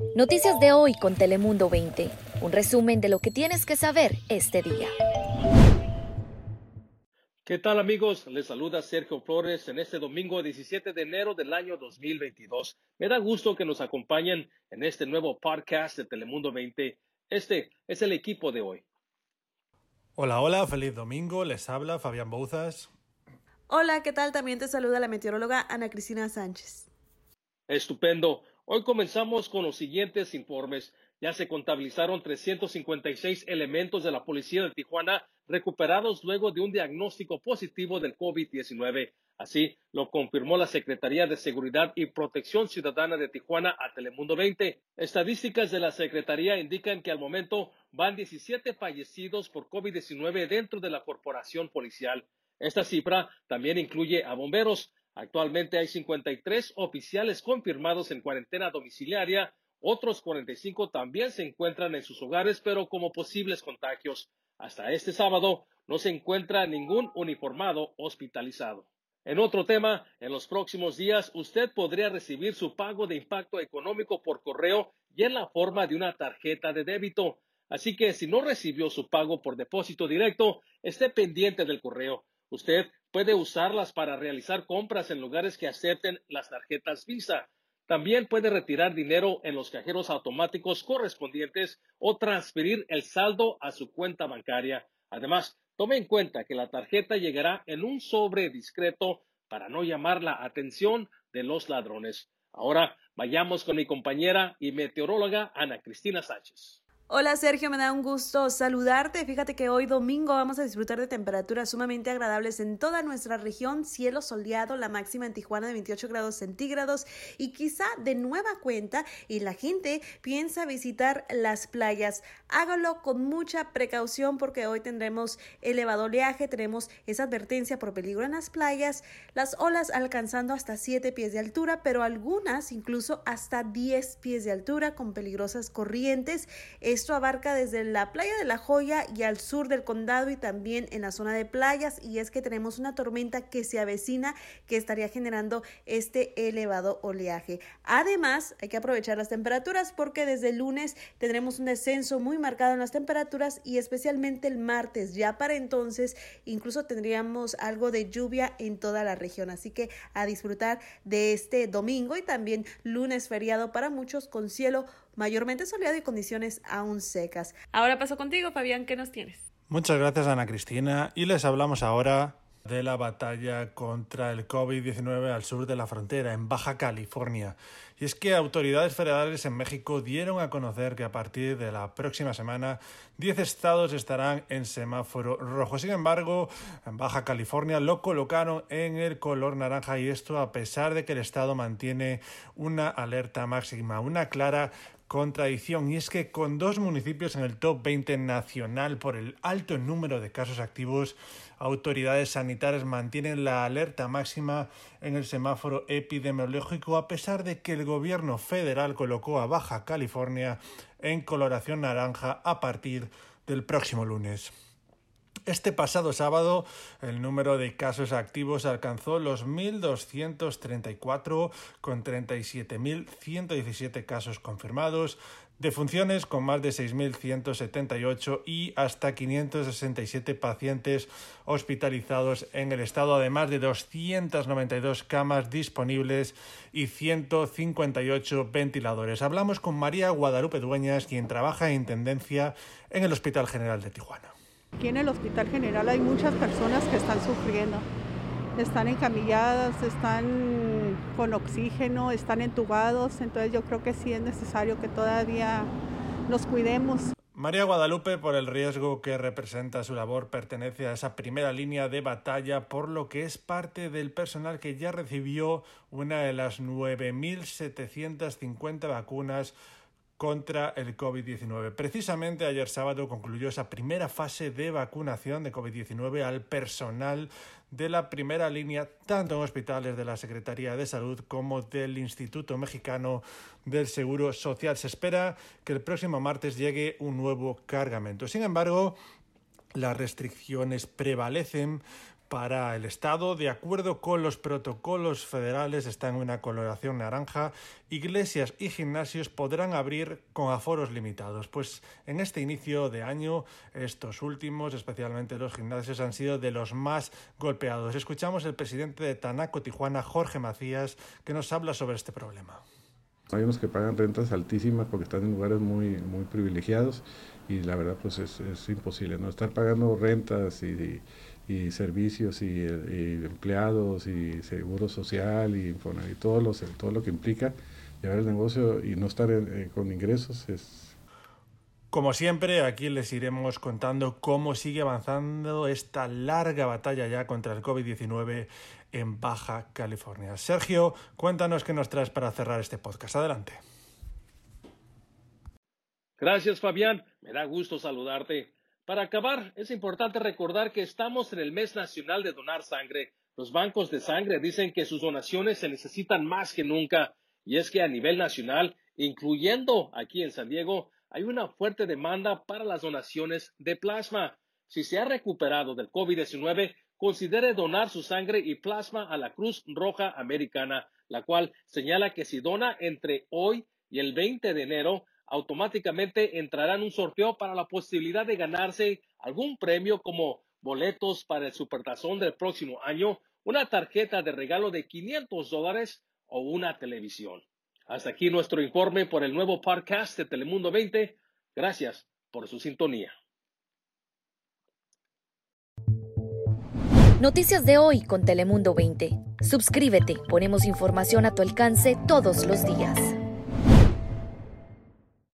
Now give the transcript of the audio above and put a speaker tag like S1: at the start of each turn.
S1: Noticias de hoy con Telemundo 20. Un resumen de lo que tienes que saber este día.
S2: ¿Qué tal amigos? Les saluda Sergio Flores en este domingo 17 de enero del año 2022. Me da gusto que nos acompañen en este nuevo podcast de Telemundo 20. Este es el equipo de hoy.
S3: Hola, hola, feliz domingo. Les habla Fabián Bouzas.
S4: Hola, ¿qué tal? También te saluda la meteoróloga Ana Cristina Sánchez.
S2: Estupendo. Hoy comenzamos con los siguientes informes. Ya se contabilizaron 356 elementos de la policía de Tijuana recuperados luego de un diagnóstico positivo del COVID-19. Así lo confirmó la Secretaría de Seguridad y Protección Ciudadana de Tijuana a Telemundo 20. Estadísticas de la Secretaría indican que al momento van 17 fallecidos por COVID-19 dentro de la corporación policial. Esta cifra también incluye a bomberos. Actualmente hay 53 oficiales confirmados en cuarentena domiciliaria. Otros 45 también se encuentran en sus hogares, pero como posibles contagios. Hasta este sábado no se encuentra ningún uniformado hospitalizado. En otro tema, en los próximos días usted podría recibir su pago de impacto económico por correo y en la forma de una tarjeta de débito. Así que si no recibió su pago por depósito directo, esté pendiente del correo. Usted puede usarlas para realizar compras en lugares que acepten las tarjetas Visa. También puede retirar dinero en los cajeros automáticos correspondientes o transferir el saldo a su cuenta bancaria. Además, tome en cuenta que la tarjeta llegará en un sobre discreto para no llamar la atención de los ladrones. Ahora vayamos con mi compañera y meteoróloga Ana Cristina Sánchez.
S4: Hola Sergio, me da un gusto saludarte. Fíjate que hoy domingo vamos a disfrutar de temperaturas sumamente agradables en toda nuestra región, cielo soleado, la máxima en Tijuana de 28 grados centígrados y quizá de nueva cuenta y la gente piensa visitar las playas. Hágalo con mucha precaución porque hoy tendremos elevado oleaje, tenemos esa advertencia por peligro en las playas, las olas alcanzando hasta 7 pies de altura, pero algunas incluso hasta 10 pies de altura con peligrosas corrientes. Esto abarca desde la playa de La Joya y al sur del condado y también en la zona de playas y es que tenemos una tormenta que se avecina que estaría generando este elevado oleaje. Además, hay que aprovechar las temperaturas porque desde el lunes tendremos un descenso muy marcado en las temperaturas y especialmente el martes. Ya para entonces incluso tendríamos algo de lluvia en toda la región. Así que a disfrutar de este domingo y también lunes feriado para muchos con cielo mayormente soleado y condiciones aún secas. Ahora paso contigo, Fabián, ¿qué nos tienes?
S3: Muchas gracias, Ana Cristina. Y les hablamos ahora de la batalla contra el COVID-19 al sur de la frontera, en Baja California. Y es que autoridades federales en México dieron a conocer que a partir de la próxima semana 10 estados estarán en semáforo rojo. Sin embargo, en Baja California lo colocaron en el color naranja y esto a pesar de que el estado mantiene una alerta máxima, una clara contradicción y es que con dos municipios en el top 20 nacional por el alto número de casos activos, autoridades sanitarias mantienen la alerta máxima en el semáforo epidemiológico a pesar de que el gobierno federal colocó a Baja California en coloración naranja a partir del próximo lunes. Este pasado sábado el número de casos activos alcanzó los 1.234 con 37.117 casos confirmados, defunciones con más de 6.178 y hasta 567 pacientes hospitalizados en el estado, además de 292 camas disponibles y 158 ventiladores. Hablamos con María Guadalupe Dueñas, quien trabaja en Intendencia en el Hospital General de Tijuana.
S5: Aquí en el Hospital General hay muchas personas que están sufriendo. Están encamilladas, están con oxígeno, están entubados, entonces yo creo que sí es necesario que todavía nos cuidemos.
S3: María Guadalupe, por el riesgo que representa su labor, pertenece a esa primera línea de batalla, por lo que es parte del personal que ya recibió una de las 9.750 vacunas contra el COVID-19. Precisamente ayer sábado concluyó esa primera fase de vacunación de COVID-19 al personal de la primera línea, tanto en hospitales de la Secretaría de Salud como del Instituto Mexicano del Seguro Social. Se espera que el próximo martes llegue un nuevo cargamento. Sin embargo, las restricciones prevalecen para el Estado. De acuerdo con los protocolos federales, están en una coloración naranja. Iglesias y gimnasios podrán abrir con aforos limitados. Pues en este inicio de año, estos últimos, especialmente los gimnasios, han sido de los más golpeados. Escuchamos el presidente de Tanaco Tijuana, Jorge Macías, que nos habla sobre este problema.
S6: Hay unos que pagan rentas altísimas porque están en lugares muy, muy privilegiados y la verdad pues es, imposible, ¿no? Estar pagando rentas y servicios y, empleados y seguro social y, y todo, lo, todo lo que implica llevar el negocio y no estar eh, con ingresos es...
S3: Como siempre, aquí les iremos contando cómo sigue avanzando esta larga batalla ya contra el COVID-19 en Baja California. Sergio, cuéntanos qué nos traes para cerrar este podcast. Adelante.
S2: Gracias, Fabián. Me da gusto saludarte. Para acabar, es importante recordar que estamos en el mes nacional de donar sangre. Los bancos de sangre dicen que sus donaciones se necesitan más que nunca. Y es que a nivel nacional, incluyendo aquí en San Diego, hay una fuerte demanda para las donaciones de plasma. Si se ha recuperado del COVID-19, considere donar su sangre y plasma a la Cruz Roja Americana, la cual señala que si dona entre hoy y el 20 de enero, automáticamente entrará en un sorteo para la posibilidad de ganarse algún premio como boletos para el Supertazón del próximo año, una tarjeta de regalo de 500 dólares o una televisión. Hasta aquí nuestro informe por el nuevo podcast de Telemundo 20. Gracias por su sintonía.
S1: Noticias de hoy con Telemundo 20. Suscríbete, ponemos información a tu alcance todos los días.